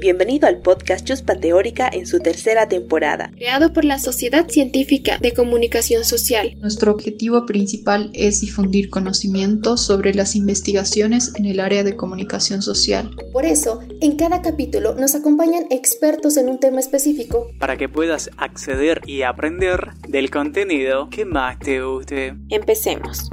Bienvenido al podcast Chuspa Teórica en su tercera temporada. Creado por la Sociedad Científica de Comunicación Social. Nuestro objetivo principal es difundir conocimiento sobre las investigaciones en el área de comunicación social. Por eso, en cada capítulo nos acompañan expertos en un tema específico. Para que puedas acceder y aprender del contenido que más te guste. Empecemos.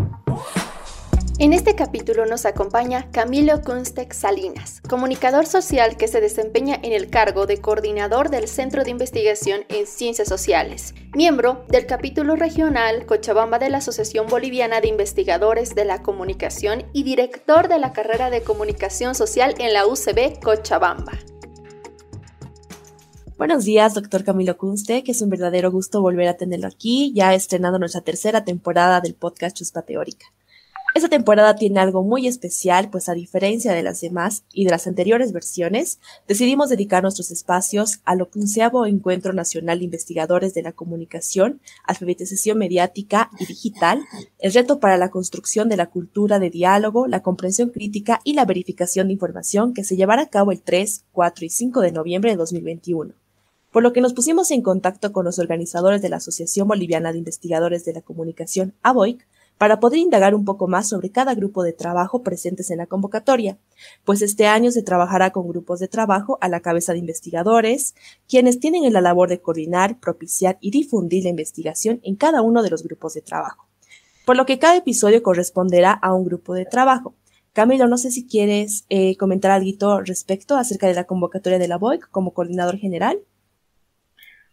En este capítulo nos acompaña Camilo Kunstex Salinas, comunicador social que se desempeña en el cargo de coordinador del Centro de Investigación en Ciencias Sociales, miembro del capítulo regional Cochabamba de la Asociación Boliviana de Investigadores de la Comunicación y director de la carrera de Comunicación Social en la UCB Cochabamba. Buenos días, doctor Camilo Kunste, que es un verdadero gusto volver a tenerlo aquí, ya estrenando nuestra tercera temporada del podcast Chuspa Teórica. Esta temporada tiene algo muy especial, pues a diferencia de las demás y de las anteriores versiones, decidimos dedicar nuestros espacios al quinceavo Encuentro Nacional de Investigadores de la Comunicación, Alfabetización Mediática y Digital, el reto para la construcción de la cultura de diálogo, la comprensión crítica y la verificación de información que se llevará a cabo el 3, 4 y 5 de noviembre de 2021 por lo que nos pusimos en contacto con los organizadores de la Asociación Boliviana de Investigadores de la Comunicación, ABOIC, para poder indagar un poco más sobre cada grupo de trabajo presentes en la convocatoria, pues este año se trabajará con grupos de trabajo a la cabeza de investigadores, quienes tienen la labor de coordinar, propiciar y difundir la investigación en cada uno de los grupos de trabajo, por lo que cada episodio corresponderá a un grupo de trabajo. Camilo, no sé si quieres eh, comentar algo respecto acerca de la convocatoria de la BOIC como coordinador general.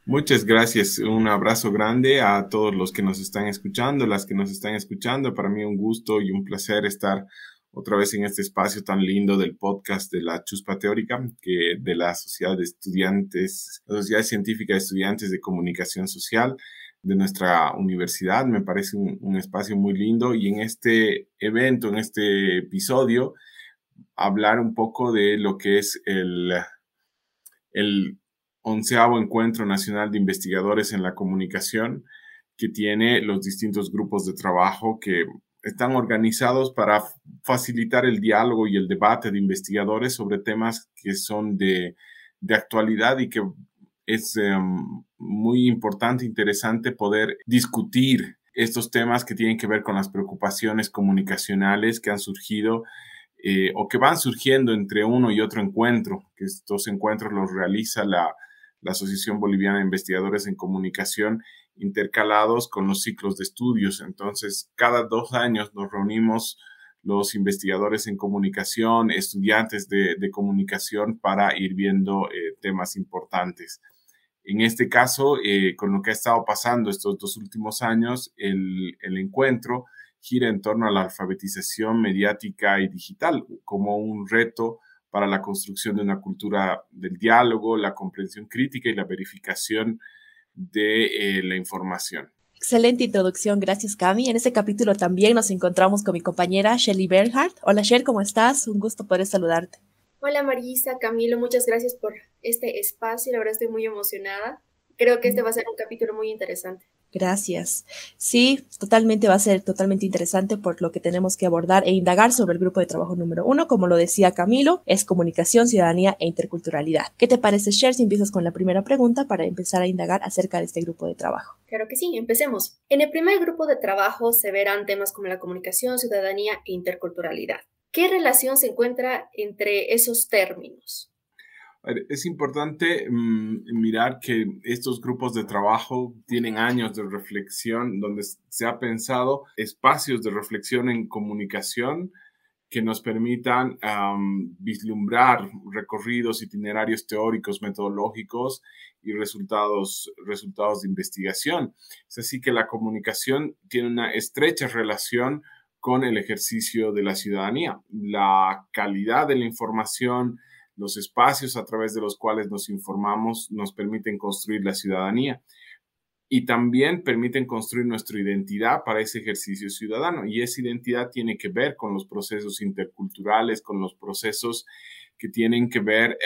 Muchas gracias. Un abrazo grande a todos los que nos están escuchando, las que nos están escuchando. Para mí un gusto y un placer estar otra vez en este espacio tan lindo del podcast de la Chuspa Teórica, que de la Sociedad de Estudiantes, la Sociedad Científica de Estudiantes de Comunicación Social de nuestra universidad. Me parece un, un espacio muy lindo y en este evento, en este episodio, hablar un poco de lo que es el, el onceavo Encuentro Nacional de Investigadores en la Comunicación, que tiene los distintos grupos de trabajo que están organizados para facilitar el diálogo y el debate de investigadores sobre temas que son de, actualidad y que es em, muy importante, interesante poder discutir estos temas que tienen que ver con las preocupaciones comunicacionales que han surgido eh, o que van surgiendo entre uno y otro encuentro, que estos encuentros los realiza la, la Asociación Boliviana de Investigadores en Comunicación, intercalados con los ciclos de estudios. Entonces, cada dos años nos reunimos los investigadores en comunicación, estudiantes de, comunicación para ir viendo eh, temas importantes. En este caso, eh, con lo que ha estado pasando estos dos últimos años, el, el encuentro gira en torno a la alfabetización mediática y digital como un reto para la construcción de una cultura del diálogo, la comprensión crítica y la verificación de eh, la información. Excelente introducción, gracias Cami. En este capítulo también nos encontramos con mi compañera Shelly Bernhardt. Hola Shelly, ¿cómo estás? Un gusto poder saludarte. Hola Marisa, Camilo, muchas gracias por este espacio, la verdad estoy muy emocionada. Creo que este va a ser un capítulo muy interesante. Gracias. Sí, totalmente va a ser totalmente interesante por lo que tenemos que abordar e indagar sobre el grupo de trabajo número uno. Como lo decía Camilo, es comunicación, ciudadanía e interculturalidad. ¿Qué te parece, Cher, si empiezas con la primera pregunta para empezar a indagar acerca de este grupo de trabajo? Claro que sí, empecemos. En el primer grupo de trabajo se verán temas como la comunicación, ciudadanía e interculturalidad. ¿Qué relación se encuentra entre esos términos? Es importante mm, mirar que estos grupos de trabajo tienen años de reflexión donde se ha pensado espacios de reflexión en comunicación que nos permitan vislumbrar recorridos, itinerarios teóricos, metodológicos y resultados, resultados de investigación. Es así que la comunicación tiene una estrecha relación con el ejercicio de la ciudadanía. La calidad de la información, los espacios a través de los cuales nos informamos nos permiten construir la ciudadanía y también permiten construir nuestra identidad para ese ejercicio ciudadano. Y esa identidad tiene que ver con los procesos interculturales, con los procesos que tienen que ver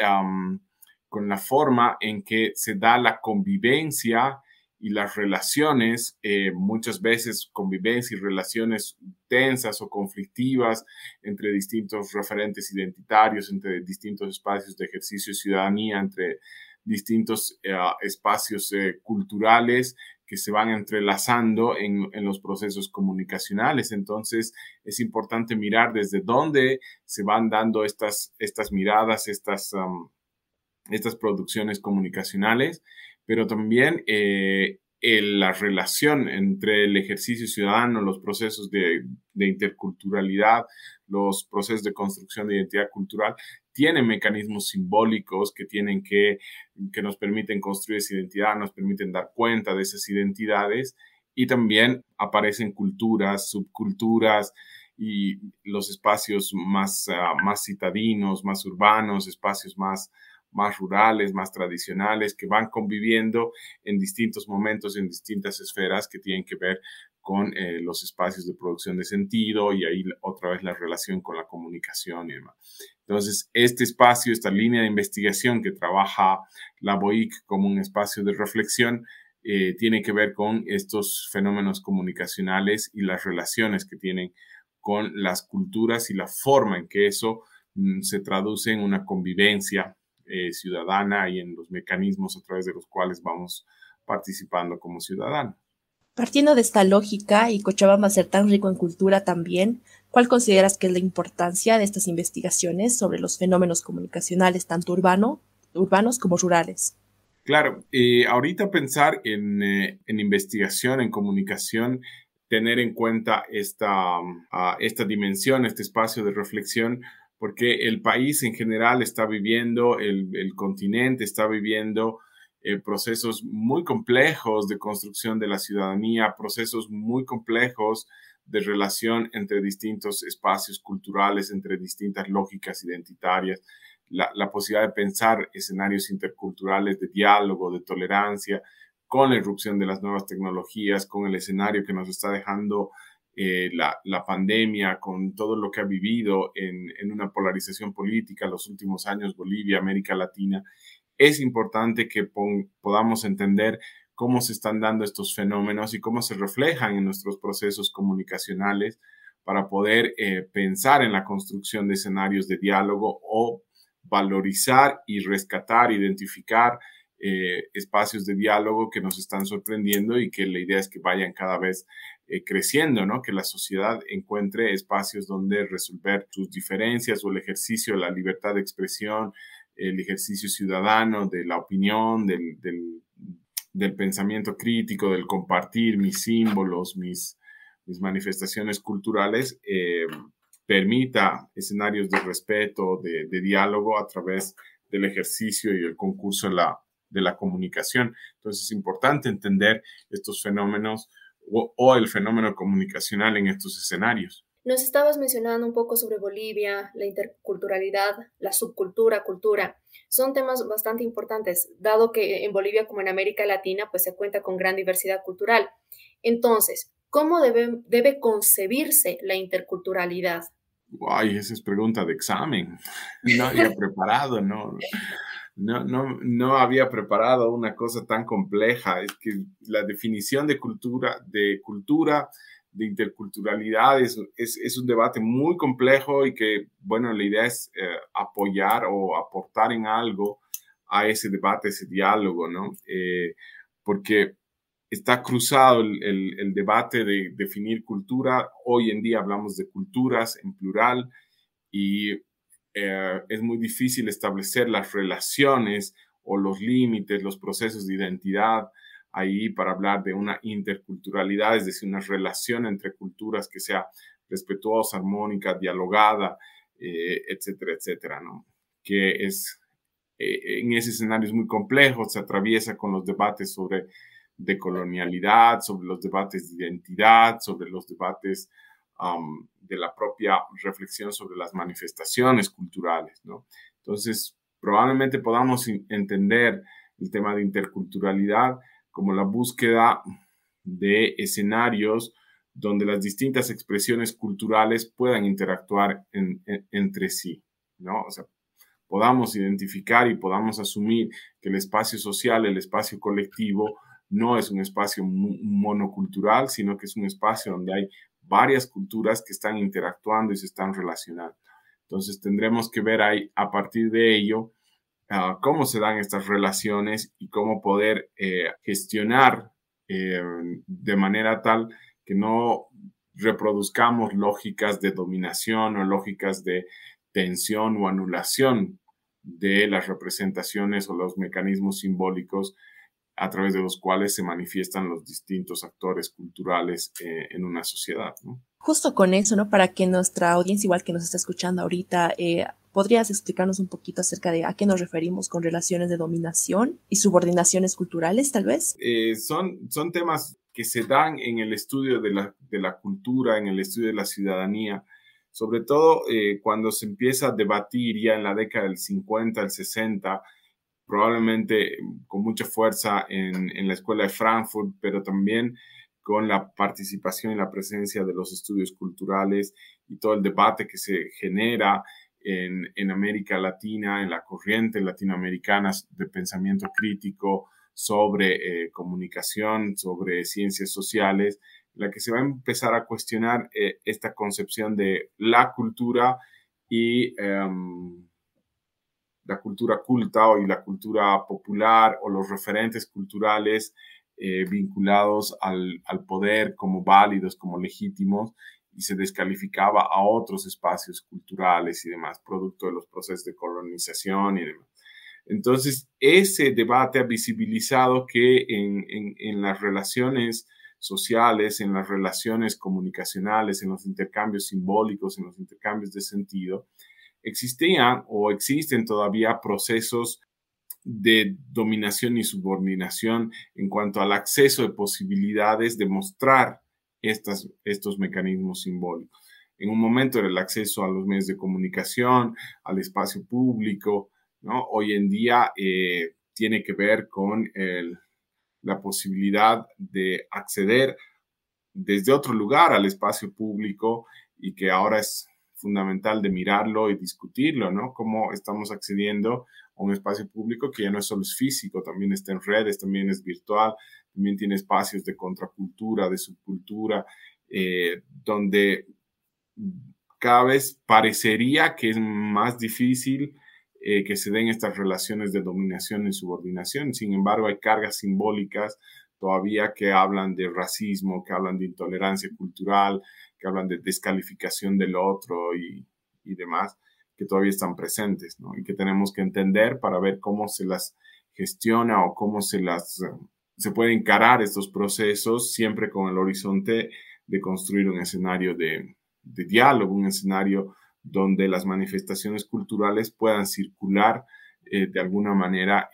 con la forma en que se da la convivencia y las relaciones, eh, muchas veces convivencia y relaciones tensas o conflictivas entre distintos referentes identitarios, entre distintos espacios de ejercicio de ciudadanía, entre distintos eh, espacios eh, culturales que se van entrelazando en, los procesos comunicacionales. Entonces, es importante mirar desde dónde se van dando estas, estas miradas, estas, estas producciones comunicacionales pero también eh, la relación entre el ejercicio ciudadano, los procesos de, interculturalidad, los procesos de construcción de identidad cultural, tienen mecanismos simbólicos que tienen que, que nos permiten construir esa identidad, nos permiten dar cuenta de esas identidades y también aparecen culturas, subculturas, y los espacios más, ah, más citadinos, más urbanos, espacios más, más rurales, más tradicionales, que van conviviendo en distintos momentos, en distintas esferas que tienen que ver con eh, los espacios de producción de sentido y ahí otra vez la relación con la comunicación y demás. Entonces, este espacio, esta línea de investigación que trabaja la BOIC como un espacio de reflexión, eh, tiene que ver con estos fenómenos comunicacionales y las relaciones que tienen con las culturas y la forma en que eso mm, se traduce en una convivencia eh, ciudadana y en los mecanismos a través de los cuales vamos participando como ciudadanos. Partiendo de esta lógica y Cochabamba ser tan rico en cultura también, ¿cuál consideras que es la importancia de estas investigaciones sobre los fenómenos comunicacionales tanto urbano, urbanos como rurales? Claro, eh, ahorita pensar en, eh, en, investigación, en comunicación, tener en cuenta esta, ah, esta dimensión, este espacio de reflexión, porque el país en general está viviendo, el, continente está viviendo eh, procesos muy complejos de construcción de la ciudadanía, procesos muy complejos de relación entre distintos espacios culturales, entre distintas lógicas identitarias, la, la posibilidad de pensar escenarios interculturales de diálogo, de tolerancia, con la irrupción de las nuevas tecnologías, con el escenario que nos está dejando eh, la, la, pandemia, con todo lo que ha vivido en, en una polarización política los últimos años, Bolivia, América Latina, es importante que podamos entender cómo se están dando estos fenómenos y cómo se reflejan en nuestros procesos comunicacionales para poder eh, pensar en la construcción de escenarios de diálogo o valorizar y rescatar, identificar eh, espacios de diálogo que nos están sorprendiendo y que la idea es que vayan cada vez eh, creciendo, ¿no? Que la sociedad encuentre espacios donde resolver sus diferencias o el ejercicio de la libertad de expresión, el ejercicio ciudadano de la opinión, del, del, pensamiento crítico, del compartir mis símbolos, mis, mis manifestaciones culturales, eh, permita escenarios de respeto, de, diálogo a través del ejercicio y el concurso de la, de la comunicación. Entonces es importante entender estos fenómenos o, el fenómeno comunicacional en estos escenarios. Nos estabas mencionando un poco sobre Bolivia, la interculturalidad, la subcultura, cultura. Son temas bastante importantes, dado que en Bolivia como en América Latina pues se cuenta con gran diversidad cultural. Entonces, ¿cómo debe, debe concebirse la interculturalidad? Ay, esa es pregunta de examen. No había preparado, ¿no? No, no, no había preparado una cosa tan compleja. Es que la definición de cultura, de cultura, de interculturalidad es, es, un debate muy complejo y que, bueno, la idea es eh, apoyar o aportar en algo a ese debate, ese diálogo, ¿no? Eh, porque está cruzado el, el, debate de definir cultura. Hoy en día hablamos de culturas en plural y eh, es muy difícil establecer las relaciones o los límites, los procesos de identidad ahí para hablar de una interculturalidad, es decir, una relación entre culturas que sea respetuosa, armónica, dialogada, eh, etcétera, etcétera, ¿no? Que es, eh, en ese escenario es muy complejo, se atraviesa con los debates sobre decolonialidad, sobre los debates de identidad, sobre los debates de la propia reflexión sobre las manifestaciones culturales, ¿no? Entonces, probablemente podamos entender el tema de interculturalidad como la búsqueda de escenarios donde las distintas expresiones culturales puedan interactuar entre sí, ¿no? O sea, podamos identificar y podamos asumir que el espacio social, el espacio colectivo, no es un espacio monocultural, sino que es un espacio donde hay varias culturas que están interactuando y se están relacionando. Entonces tendremos que ver ahí a partir de ello ah, cómo se dan estas relaciones y cómo poder eh, gestionar eh, de manera tal que no reproduzcamos lógicas de dominación o lógicas de tensión o anulación de las representaciones o los mecanismos simbólicos a través de los cuales se manifiestan los distintos actores culturales eh, en una sociedad. Justo con eso, ¿no? Para que nuestra audiencia, igual que nos está escuchando ahorita, eh, ¿podrías explicarnos un poquito acerca de a qué nos referimos con relaciones de dominación y subordinaciones culturales, tal vez? Eh, son, son temas que se dan en el estudio de la, de la cultura, en el estudio de la ciudadanía, sobre todo cuando se empieza a debatir ya en la década del 50, el 60, probablemente con mucha fuerza en, en, la escuela de Frankfurt, pero también con la participación y la presencia de los estudios culturales y todo el debate que se genera en, en América Latina, en la corriente latinoamericana de pensamiento crítico sobre eh, comunicación, sobre ciencias sociales, la que se va a empezar a cuestionar eh, esta concepción de la cultura y em, la cultura culta y la cultura popular o los referentes culturales eh, vinculados al, al, poder como válidos, como legítimos, y se descalificaba a otros espacios culturales y demás, producto de los procesos de colonización y demás. Entonces, ese debate ha visibilizado que en, en, en las relaciones sociales, en las relaciones comunicacionales, en los intercambios simbólicos, en los intercambios de sentido, existían o existen todavía procesos de dominación y subordinación en cuanto al acceso de posibilidades de mostrar estas, estos mecanismos simbólicos. En un momento era el acceso a los medios de comunicación, al espacio público, ¿no? Hoy en día eh, tiene que ver con la posibilidad de acceder desde otro lugar al espacio público y que ahora es fundamental de mirarlo y discutirlo, ¿no? Cómo estamos accediendo a un espacio público que ya no es solo es físico, también está en redes, también es virtual, también tiene espacios de contracultura, de subcultura, eh, donde cada vez parecería que es más difícil eh, que se den estas relaciones de dominación y subordinación. Sin embargo, hay cargas simbólicas todavía que hablan de racismo, que hablan de intolerancia cultural, que hablan de descalificación del otro y, y demás, que todavía están presentes, ¿no? Y que tenemos que entender para ver cómo se las gestiona o cómo se las se puede encarar estos procesos siempre con el horizonte de construir un escenario de diálogo, un escenario donde las manifestaciones culturales puedan circular eh, de alguna manera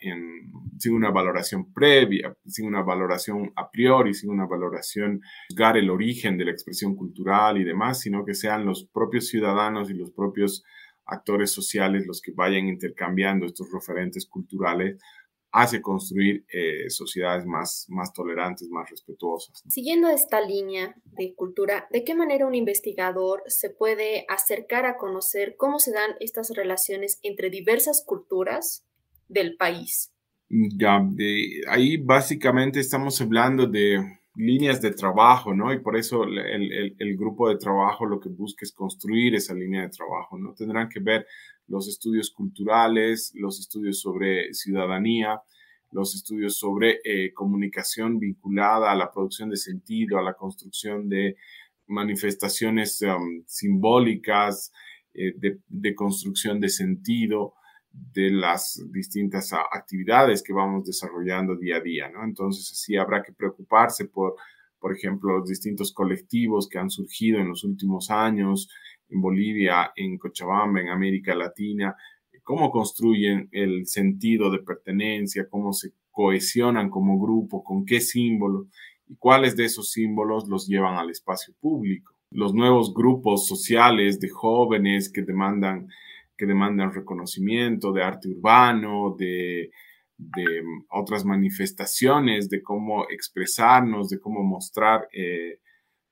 sin una valoración previa, sin una valoración a priori, sin una valoración, juzgar el origen de la expresión cultural y demás, sino que sean los propios ciudadanos y los propios actores sociales los que vayan intercambiando estos referentes culturales hace construir eh, sociedades más, más tolerantes, más respetuosas. Siguiendo esta línea de cultura, ¿de qué manera un investigador se puede acercar a conocer cómo se dan estas relaciones entre diversas culturas del país? Ya, de, ahí básicamente estamos hablando de líneas de trabajo, ¿no? Y por eso el, el, el, grupo de trabajo lo que busca es construir esa línea de trabajo, ¿no? Tendrán que ver los estudios culturales, los estudios sobre ciudadanía, los estudios sobre eh, comunicación vinculada a la producción de sentido, a la construcción de manifestaciones um, simbólicas, eh, de, de, construcción de sentido de las distintas actividades que vamos desarrollando día a día, ¿no? Entonces, así habrá que preocuparse por, por ejemplo, los distintos colectivos que han surgido en los últimos años, en Bolivia, en Cochabamba, en América Latina, cómo construyen el sentido de pertenencia, cómo se cohesionan como grupo, con qué símbolos y cuáles de esos símbolos los llevan al espacio público. Los nuevos grupos sociales de jóvenes que demandan, que demandan reconocimiento de arte urbano, de, de otras manifestaciones, de cómo expresarnos, de cómo mostrar eh,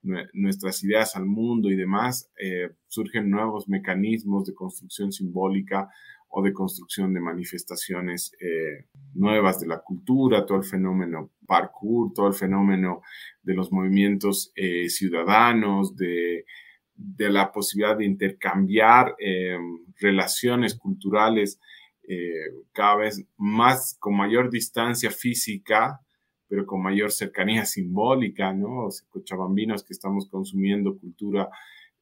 nuestras ideas al mundo y demás, eh, surgen nuevos mecanismos de construcción simbólica o de construcción de manifestaciones eh, nuevas de la cultura, todo el fenómeno parkour, todo el fenómeno de los movimientos eh, ciudadanos, de, de, la posibilidad de intercambiar relaciones culturales cada vez más con mayor distancia física, pero con mayor cercanía simbólica, ¿no? Sea, cochabambinos que estamos consumiendo cultura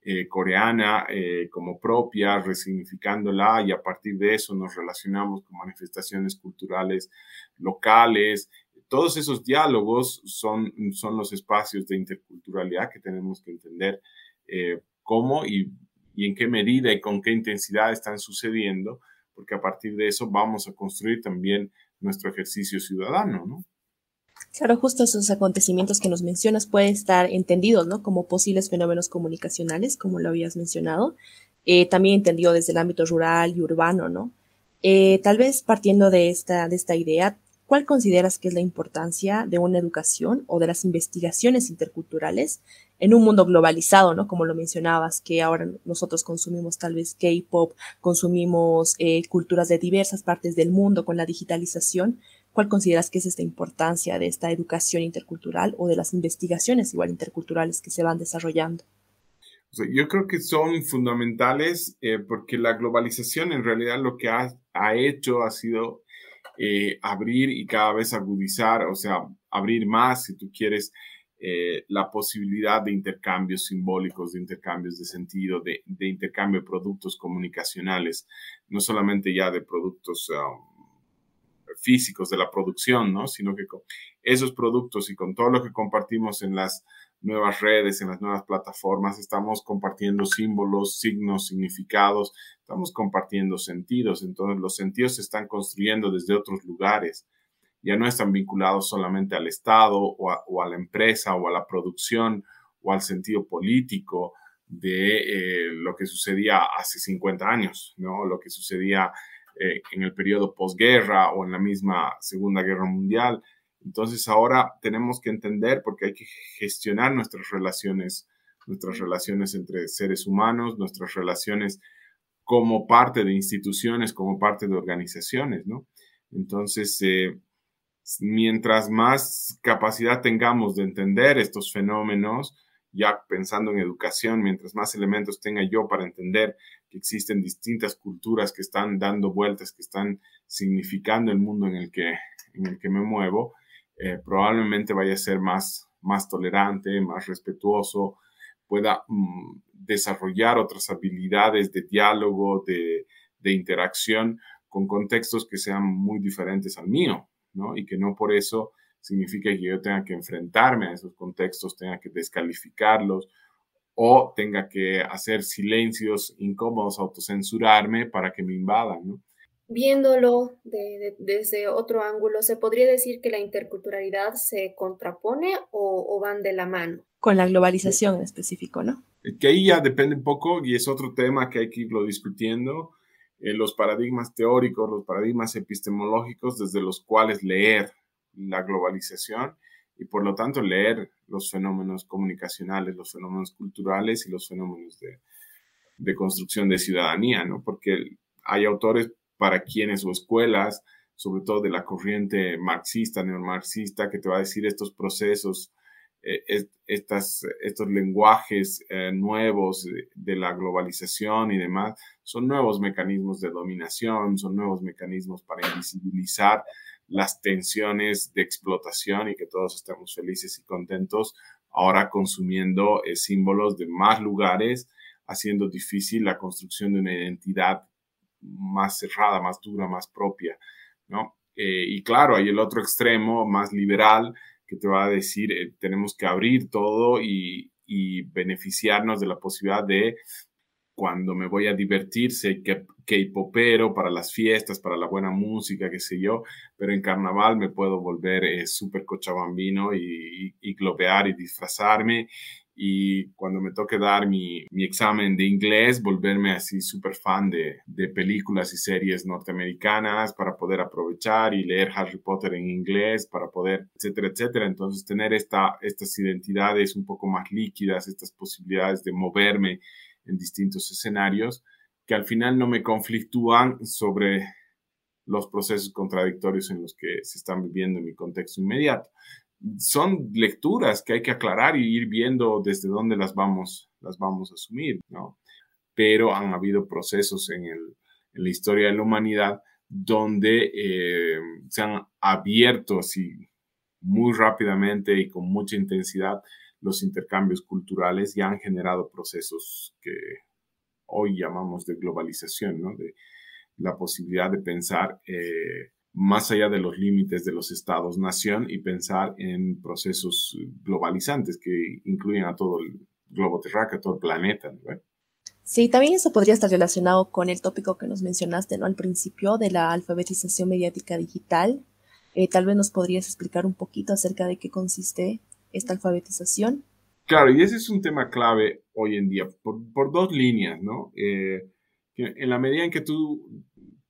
eh, coreana eh, como propia, resignificándola y a partir de eso nos relacionamos con manifestaciones culturales locales. Todos esos diálogos son, son los espacios de interculturalidad que tenemos que entender eh, cómo y, y en qué medida y con qué intensidad están sucediendo, porque a partir de eso vamos a construir también nuestro ejercicio ciudadano, ¿no? Claro, justo esos acontecimientos que nos mencionas pueden estar entendidos, ¿no? Como posibles fenómenos comunicacionales, como lo habías mencionado, eh, también entendido desde el ámbito rural y urbano, ¿no? Eh, tal vez partiendo de esta, de esta idea, ¿cuál consideras que es la importancia de una educación o de las investigaciones interculturales en un mundo globalizado, ¿no? Como lo mencionabas, que ahora nosotros consumimos tal vez K-pop, consumimos eh, culturas de diversas partes del mundo con la digitalización. ¿Cuál consideras que es esta importancia de esta educación intercultural o de las investigaciones igual interculturales que se van desarrollando? yo creo que son fundamentales eh, porque la globalización en realidad lo que ha, hecho ha sido eh, abrir y cada vez agudizar, o sea, abrir más, si tú quieres, eh, la posibilidad de intercambios simbólicos, de intercambios de sentido, de, de, intercambio de productos comunicacionales, no solamente ya de productos um, físicos de la producción, ¿no? Sino que con esos productos y con todo lo que compartimos en las nuevas redes, en las nuevas plataformas, estamos compartiendo símbolos, signos, significados, estamos compartiendo sentidos. Entonces los sentidos se están construyendo desde otros lugares. Ya no están vinculados solamente al Estado o a, la empresa o a la producción o al sentido político de eh, lo que sucedía hace 50 años, ¿no? Lo que sucedía eh, en el periodo posguerra o en la misma Segunda Guerra Mundial. Entonces ahora tenemos que entender porque hay que gestionar nuestras relaciones, nuestras relaciones entre seres humanos, nuestras relaciones como parte de instituciones, como parte de organizaciones, ¿no? Entonces, eh, mientras más capacidad tengamos de entender estos fenómenos, ya pensando en educación, mientras más elementos tenga yo para entender que existen distintas culturas que están dando vueltas, que están significando el mundo en el que, en el que me muevo, eh, probablemente vaya a ser más, más tolerante, más respetuoso, pueda mm, desarrollar otras habilidades de diálogo, de, de interacción con contextos que sean muy diferentes al mío, ¿no? Y que no por eso significa que yo tenga que enfrentarme a esos contextos, tenga que descalificarlos o tenga que hacer silencios incómodos, autocensurarme para que me invadan, ¿no? Viéndolo desde otro ángulo, ¿se podría decir que la interculturalidad se contrapone o, van de la mano? Con la globalización en específico, ¿no? Que ahí ya depende un poco y es otro tema que hay que irlo discutiendo, eh, los paradigmas teóricos, los paradigmas epistemológicos desde los cuales leer la globalización y por lo tanto leer los fenómenos comunicacionales, los fenómenos culturales y los fenómenos de, de construcción de ciudadanía, ¿no? Porque hay autores para quienes o escuelas, sobre todo de la corriente marxista, neomarxista, que te va a decir estos procesos, eh, estas, estos lenguajes eh, nuevos de, de, la globalización y demás, son nuevos mecanismos de dominación, son nuevos mecanismos para invisibilizar las tensiones de explotación y que todos estemos felices y contentos ahora consumiendo eh, símbolos de más lugares, haciendo difícil la construcción de una identidad más cerrada, más dura, más propia, ¿no? Eh, y claro, hay el otro extremo más liberal que te va a decir, eh, tenemos que abrir todo y, y beneficiarnos de la posibilidad de cuando me voy a divertirse, que, que popero para las fiestas, para la buena música, qué sé yo, pero en carnaval me puedo volver eh, súper cochabambino y, y, globear y disfrazarme. Y cuando me toque dar mi, examen de inglés, volverme así súper fan de, de, películas y series norteamericanas para poder aprovechar y leer Harry Potter en inglés, para poder, etcétera, etcétera. Entonces, tener esta, estas identidades un poco más líquidas, estas posibilidades de moverme en distintos escenarios, que al final no me conflictúan sobre los procesos contradictorios en los que se están viviendo en mi contexto inmediato. Son lecturas que hay que aclarar y ir viendo desde dónde las vamos, las vamos a asumir, ¿no? Pero han habido procesos en, el, en la historia de la humanidad donde eh, se han abierto así muy rápidamente y con mucha intensidad los intercambios culturales y han generado procesos que hoy llamamos de globalización, ¿no? de la posibilidad de pensar eh, más allá de los límites de los estados-nación y pensar en procesos globalizantes que incluyen a todo el globo terráqueo, a todo el planeta. ¿no? Sí, también eso podría estar relacionado con el tópico que nos mencionaste ¿no? al principio de la alfabetización mediática digital. Eh, tal vez nos podrías explicar un poquito acerca de qué consiste esta alfabetización. Claro, y ese es un tema clave hoy en día, por, dos líneas, ¿no? Eh, en la medida en que tú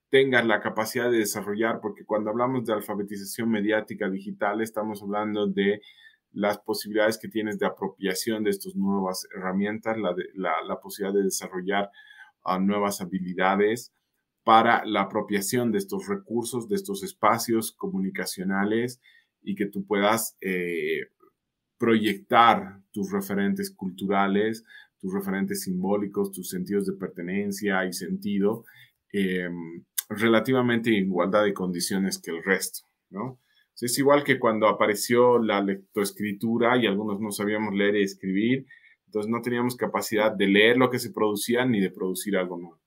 tengas la capacidad de desarrollar, porque cuando hablamos de alfabetización mediática digital, estamos hablando de las posibilidades que tienes de apropiación de estas nuevas herramientas, la, la, posibilidad de desarrollar ah, nuevas habilidades para la apropiación de estos recursos, de estos espacios comunicacionales y que tú puedas eh, proyectar tus referentes culturales, tus referentes simbólicos, tus sentidos de pertenencia y sentido em, relativamente en igualdad de condiciones que el resto, ¿no? Es igual que cuando apareció la lectoescritura y algunos no sabíamos leer y escribir, entonces no teníamos capacidad de leer lo que se producía ni de producir algo nuevo.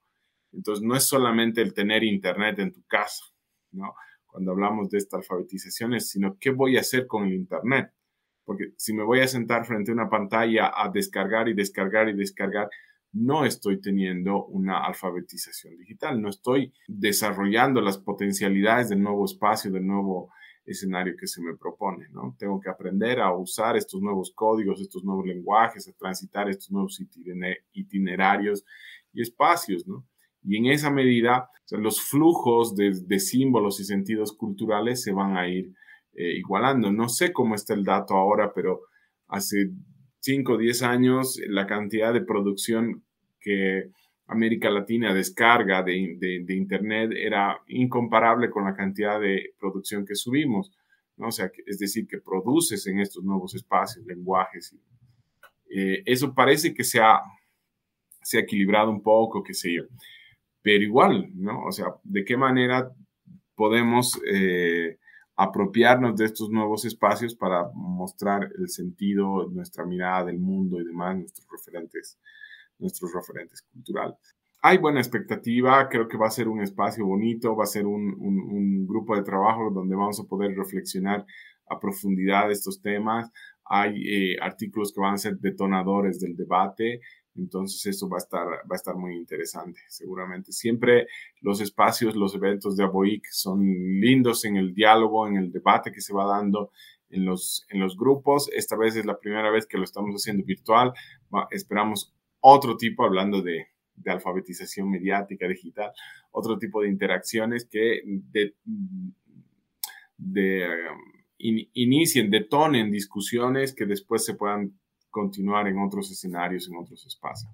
Entonces no es solamente el tener internet en tu casa, ¿no? Cuando hablamos de esta alfabetización es, sino qué voy a hacer con el internet. Porque si me voy a sentar frente a una pantalla a descargar y descargar y descargar, no estoy teniendo una alfabetización digital, no estoy desarrollando las potencialidades del nuevo espacio, del nuevo escenario que se me propone, ¿no? Tengo que aprender a usar estos nuevos códigos, estos nuevos lenguajes, a transitar estos nuevos itinerarios y espacios, ¿no? Y en esa medida, los flujos de, de, símbolos y sentidos culturales se van a ir eh, igualando. No sé cómo está el dato ahora, pero hace 5 o 10 años la cantidad de producción que América Latina descarga de, de, Internet era incomparable con la cantidad de producción que subimos. ¿no? O sea, es decir, que produces en estos nuevos espacios, lenguajes. Eh, eso parece que se ha, se ha equilibrado un poco, qué sé yo. Pero igual, ¿no? O sea, ¿de qué manera podemos eh, apropiarnos de estos nuevos espacios para mostrar el sentido, nuestra mirada del mundo y demás, nuestros referentes, nuestros referentes culturales. Hay buena expectativa, creo que va a ser un espacio bonito, va a ser un, un, grupo de trabajo donde vamos a poder reflexionar a profundidad estos temas. Hay eh, artículos que van a ser detonadores del debate entonces eso va a estar, va a estar muy interesante, seguramente. Siempre los espacios, los eventos de ABOIC son lindos en el diálogo, en el debate que se va dando en los, en los grupos. Esta vez es la primera vez que lo estamos haciendo virtual. esperamos otro tipo, hablando de, de, alfabetización mediática digital, otro tipo de interacciones que de, de inicien, detonen discusiones que después se puedan continuar en otros escenarios, en otros espacios.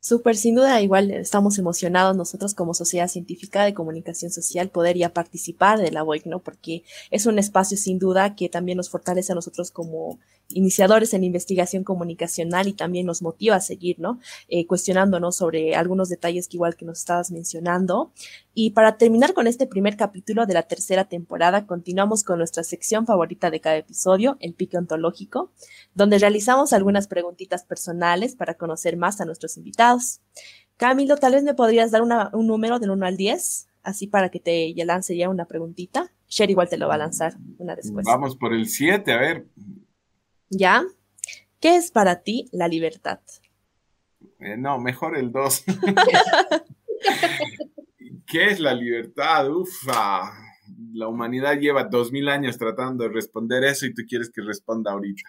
Súper, sin duda, igual estamos emocionados nosotros como Sociedad Científica de Comunicación Social poder ya participar de la WOIC, ¿no? Porque es un espacio sin duda que también nos fortalece a nosotros como iniciadores en investigación comunicacional y también nos motiva a seguir, ¿no? Eh, cuestionándonos sobre algunos detalles que igual que nos estabas mencionando. Y para terminar con este primer capítulo de la tercera temporada, continuamos con nuestra sección favorita de cada episodio, el pique ontológico, donde realizamos algunas preguntitas personales para conocer más a nuestros invitados. Camilo, tal vez me podrías dar un número del 1 al 10, así para que te lance ya una preguntita. Sher igual te lo va a lanzar una después. Vamos por el 7, a ver, ¿Ya? ¿Qué es para ti la libertad? Eh, no, mejor el 2. ¿Qué es la libertad? Ufa, la humanidad lleva dos mil años tratando de responder eso y tú quieres que responda ahorita.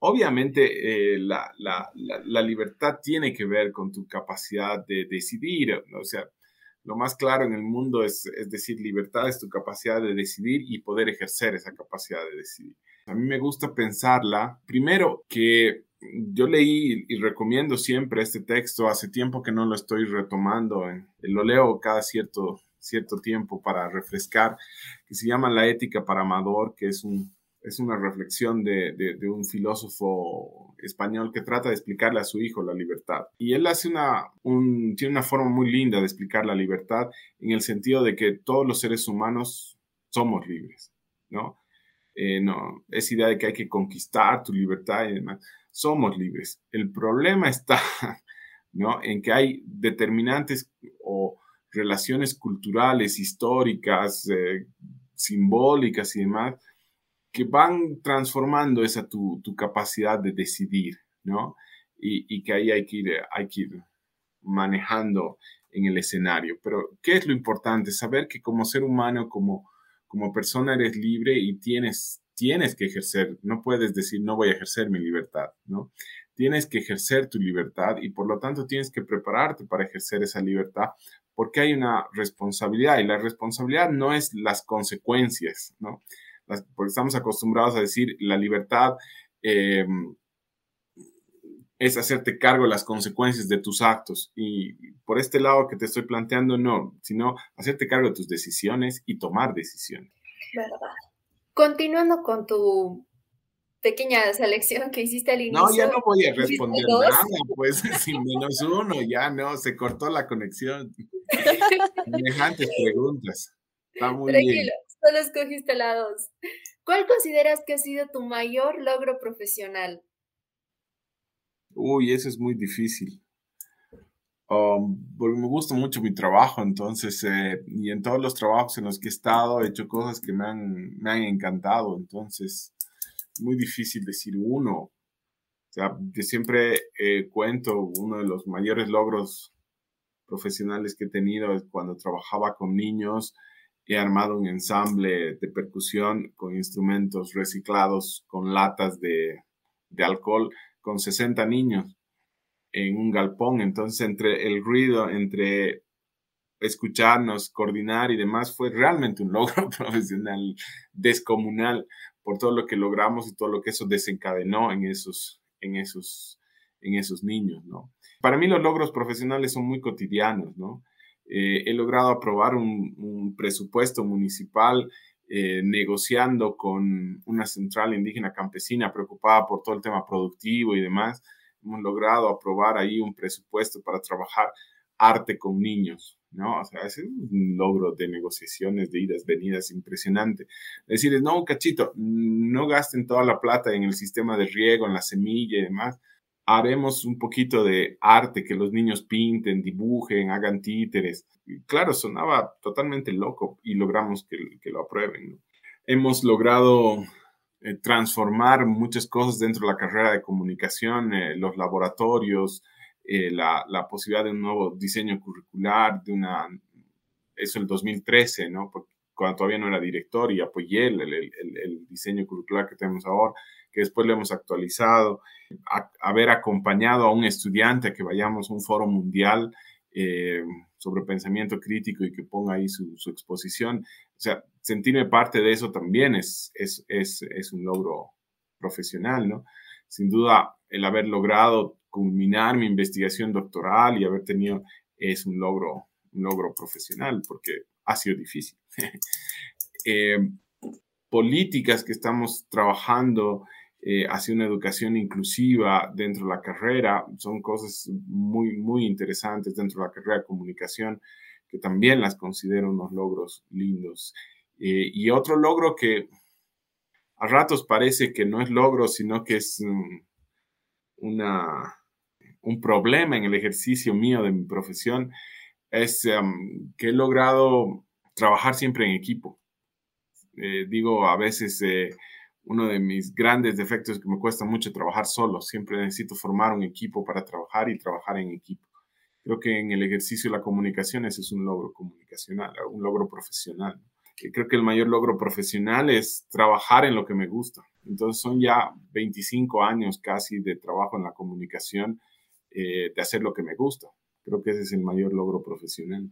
Obviamente, eh, la, libertad tiene que ver con tu capacidad de decidir. O sea, lo más claro en el mundo es, es decir, libertad es tu capacidad de decidir y poder ejercer esa capacidad de decidir. A mí me gusta pensarla, primero, que yo leí y recomiendo siempre este texto, hace tiempo que no lo estoy retomando, lo leo cada cierto, cierto tiempo para refrescar, que se llama La ética para Amador, que es, un, es una reflexión de, de, un filósofo español que trata de explicarle a su hijo la libertad. Y él hace una, un, tiene una forma muy linda de explicar la libertad en el sentido de que todos los seres humanos somos libres, ¿no? Eh, no, esa idea de que hay que conquistar tu libertad y demás somos libres. El problema está ¿no? en que hay determinantes o relaciones culturales, históricas, eh, simbólicas y demás, que van transformando esa tu, capacidad de decidir, ¿no? Y, que ahí hay que, ir, hay que ir manejando en el escenario. Pero, ¿qué es lo importante? Saber que como ser humano, como, como persona eres libre y tienes tienes que ejercer, no puedes decir no voy a ejercer mi libertad, ¿no? Tienes que ejercer tu libertad y por lo tanto tienes que prepararte para ejercer esa libertad porque hay una responsabilidad y la responsabilidad no es las consecuencias, ¿no? porque estamos acostumbrados a decir la libertad em, es hacerte cargo de las consecuencias de tus actos. Y por este lado que te estoy planteando, no, sino hacerte cargo de tus decisiones y tomar decisiones. Verdad. Continuando con tu pequeña selección que hiciste al inicio. No, ya no voy a responder nada, pues sin menos uno, ya no, se cortó la conexión. Semejantes preguntas. Está muy Tranquilo, solo escogiste la dos. ¿Cuál consideras que ha sido tu mayor logro profesional? Uy, eso es muy difícil. Um, porque me gusta mucho mi trabajo, entonces, eh, y en todos los trabajos en los que he estado, he hecho cosas que me han, me han encantado, entonces, muy difícil decir uno. O sea, yo siempre eh, cuento uno de los mayores logros profesionales que he tenido es cuando trabajaba con niños, he armado un ensamble de percusión con instrumentos reciclados, con latas de, de alcohol, con 60 niños en un galpón. Entonces, entre el ruido, entre escucharnos, coordinar y demás, fue realmente un logro profesional descomunal por todo lo que logramos y todo lo que eso desencadenó en esos, en esos, en esos niños, ¿no? Para mí los logros profesionales son muy cotidianos, ¿no? Eh, he logrado aprobar un, presupuesto municipal eh, negociando con una central indígena campesina preocupada por todo el tema productivo y demás, hemos logrado aprobar ahí un presupuesto para trabajar arte con niños, ¿no? O sea, es un logro de negociaciones, de idas, venidas impresionante. Decirles, no, cachito, no gasten toda la plata en el sistema de riego, en la semilla y demás. Haremos un poquito de arte, que los niños pinten, dibujen, hagan títeres. claro, sonaba totalmente loco y logramos que, que lo aprueben. Hemos logrado eh, transformar muchas cosas dentro de la carrera de comunicación, eh, los laboratorios, eh, la, la, posibilidad de un nuevo diseño curricular, de una, eso el 2013, ¿no? Porque cuando todavía no era director y apoyé el, el, el, diseño curricular que tenemos ahora, después lo hemos actualizado, haber acompañado a un estudiante a que vayamos a un foro mundial sobre pensamiento crítico y que ponga ahí su, su exposición. O sea, sentirme parte de eso también es, es, es, es, un logro profesional, ¿no? Sin duda, el haber logrado culminar mi investigación doctoral y haber tenido es un logro, un logro profesional, porque ha sido difícil. eh, políticas que estamos trabajando eh, hacia una educación inclusiva dentro de la carrera son cosas muy, muy interesantes dentro de la carrera de comunicación que también las considero unos logros lindos. Eh, y otro logro que a ratos parece que no es logro, sino que es mm, una, un problema en el ejercicio mío de mi profesión, es em, que he logrado trabajar siempre en equipo. Eh, digo, a veces eh, uno de mis grandes defectos es que me cuesta mucho trabajar solo. Siempre necesito formar un equipo para trabajar y trabajar en equipo. Creo que en el ejercicio de la comunicación ese es un logro comunicacional, un logro profesional. Creo que el mayor logro profesional es trabajar en lo que me gusta. Entonces son ya 25 años casi de trabajo en la comunicación, eh, de hacer lo que me gusta. Creo que ese es el mayor logro profesional.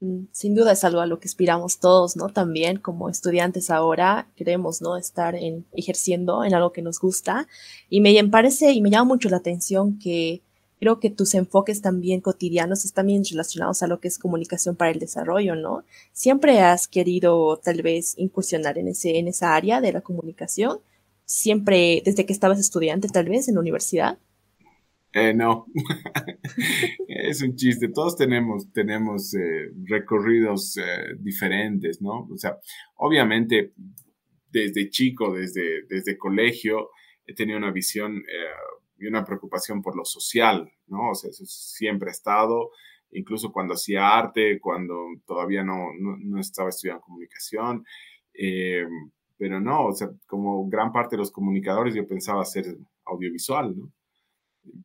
Mm, sin duda es algo a lo que aspiramos todos, ¿no? También como estudiantes ahora queremos, ¿no? Estar en, ejerciendo en algo que nos gusta. Y me parece y me llama mucho la atención que creo que tus enfoques también cotidianos están bien relacionados a lo que es comunicación para el desarrollo, ¿no? Siempre has querido tal vez incursionar en ese, en esa área de la comunicación. Siempre, desde que estabas estudiante, tal vez, en la universidad. Eh, no, es un chiste. Todos tenemos, tenemos eh, recorridos eh, diferentes, ¿no? O sea, obviamente, desde chico, desde, desde colegio, he tenido una visión y una preocupación por lo social, ¿no? O sea, eso siempre ha estado, incluso cuando hacía arte, cuando todavía no, no, estaba estudiando comunicación. pero no, o sea, como gran parte de los comunicadores yo pensaba hacer audiovisual, ¿no?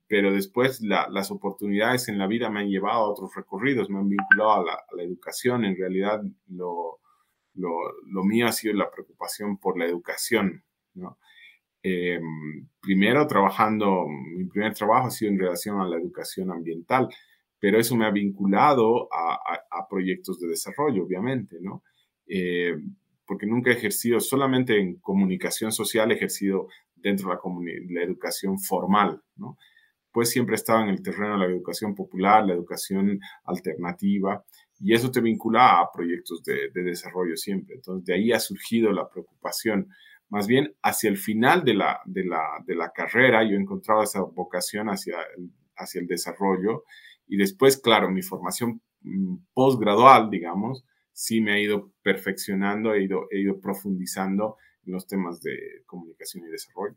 Pero después las oportunidades en la vida me han llevado a otros recorridos, me han vinculado a la, educación. En realidad, lo, lo, mío ha sido la preocupación por la educación. ¿no? Em, primero, trabajando, mi primer trabajo ha sido en relación a la educación ambiental, pero eso me ha vinculado a, a, proyectos de desarrollo, obviamente, ¿no? Eh, porque nunca he ejercido solamente en comunicación social, he ejercido dentro de la, la educación formal, ¿no? Pues siempre he estado en el terreno de la educación popular, la educación alternativa, y eso te vincula a proyectos de, desarrollo siempre. Entonces, de ahí ha surgido la preocupación. Más bien, hacia el final de la, de la, de la carrera, yo he encontrado esa vocación hacia el, hacia el desarrollo, y después, claro, mi formación mm, postgradual, digamos, sí me ha ido perfeccionando, he ido, he ido profundizando en los temas de comunicación y desarrollo.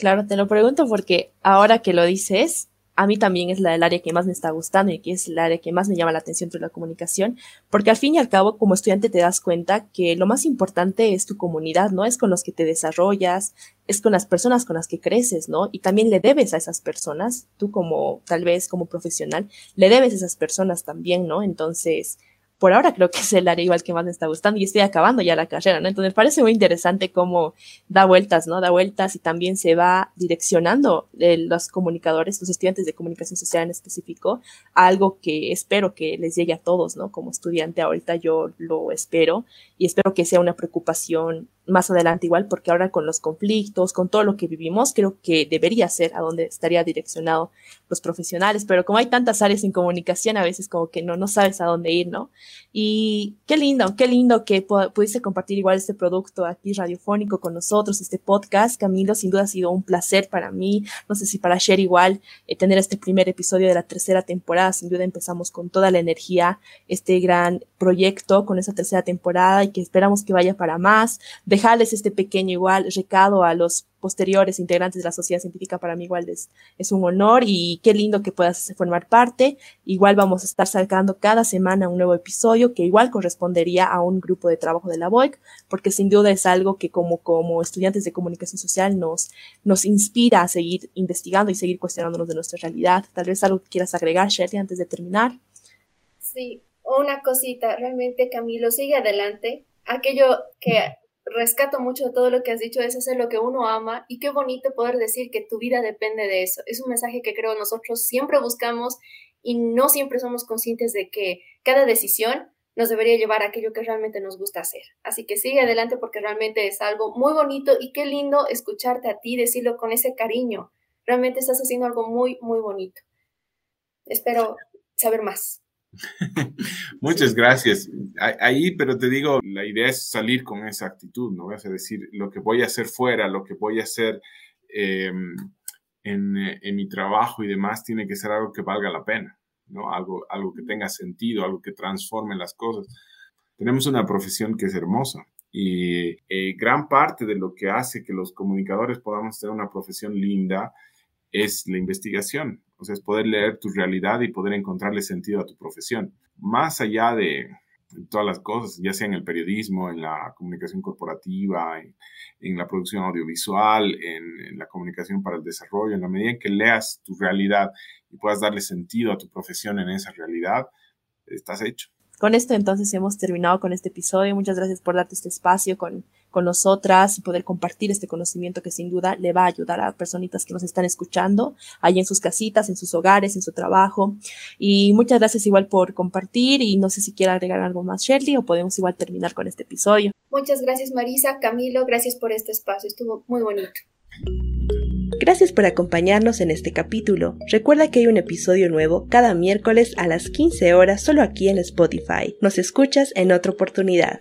Claro, te lo pregunto porque ahora que lo dices, a mí también es la, el área que más me está gustando y que es el área que más me llama la atención de la comunicación, porque al fin y al cabo, como estudiante te das cuenta que lo más importante es tu comunidad, ¿no? Es con los que te desarrollas, es con las personas con las que creces, ¿no? Y también le debes a esas personas, tú como, tal vez como profesional, le debes a esas personas también, ¿no? Entonces, por ahora creo que es el área igual que más me está gustando y estoy acabando ya la carrera, ¿no? Entonces parece muy interesante cómo da vueltas, ¿no? Da vueltas y también se va direccionando eh, los comunicadores, los estudiantes de comunicación social en específico, algo que espero que les llegue a todos, ¿no? Como estudiante ahorita yo lo espero y espero que sea una preocupación más adelante igual, porque ahora con los conflictos, con todo lo que vivimos, creo que debería ser a donde estaría direccionado los profesionales, pero como hay tantas áreas en comunicación, a veces como que no, no sabes a dónde ir, ¿no? Y qué lindo, qué lindo que pudiste compartir igual este producto aquí radiofónico con nosotros, este podcast. Camilo, sin duda ha sido un placer para mí, no sé si para Sher igual, eh, tener este primer episodio de la tercera temporada, sin duda empezamos con toda la energía, este gran proyecto con esa tercera temporada y que esperamos que vaya para más dejarles este pequeño igual recado a los posteriores integrantes de la sociedad científica para mí igual es, es un honor y qué lindo que puedas formar parte. Igual vamos a estar sacando cada semana un nuevo episodio que igual correspondería a un grupo de trabajo de la BOIC, porque sin duda es algo que como, como estudiantes de comunicación social nos, nos inspira a seguir investigando y seguir cuestionándonos de nuestra realidad. Tal vez algo que quieras agregar, Shelly, antes de terminar. Sí, una cosita, realmente Camilo, sigue adelante. Aquello que rescato mucho de todo lo que has dicho, es hacer lo que uno ama y qué bonito poder decir que tu vida depende de eso. Es un mensaje que creo nosotros siempre buscamos y no siempre somos conscientes de que cada decisión nos debería llevar a aquello que realmente nos gusta hacer. Así que sigue adelante porque realmente es algo muy bonito y qué lindo escucharte a ti decirlo con ese cariño. Realmente estás haciendo algo muy, muy bonito. Espero saber más. Muchas gracias. Ahí, pero te digo, la idea es salir con esa actitud, ¿no? Es decir, lo que voy a hacer fuera, lo que voy a hacer em, en, mi trabajo y demás, tiene que ser algo que valga la pena, ¿no? Algo, algo que tenga sentido, algo que transforme las cosas. Tenemos una profesión que es hermosa y eh, gran parte de lo que hace que los comunicadores podamos tener una profesión linda es la investigación, o sea, es poder leer tu realidad y poder encontrarle sentido a tu profesión. Más allá de todas las cosas, ya sea en el periodismo, en la comunicación corporativa, en, la producción audiovisual, en, la comunicación para el desarrollo, en la medida en que leas tu realidad y puedas darle sentido a tu profesión en esa realidad, estás hecho. Con esto entonces hemos terminado con este episodio. Muchas gracias por darte este espacio con con nosotras y poder compartir este conocimiento que sin duda le va a ayudar a personitas que nos están escuchando ahí en sus casitas, en sus hogares, en su trabajo. Y muchas gracias igual por compartir y no sé si quiere agregar algo más, Shirley, o podemos igual terminar con este episodio. Muchas gracias, Marisa. Camilo, gracias por este espacio. Estuvo muy bonito. Gracias por acompañarnos en este capítulo. Recuerda que hay un episodio nuevo cada miércoles a las 15 horas solo aquí en Spotify. Nos escuchas en otra oportunidad.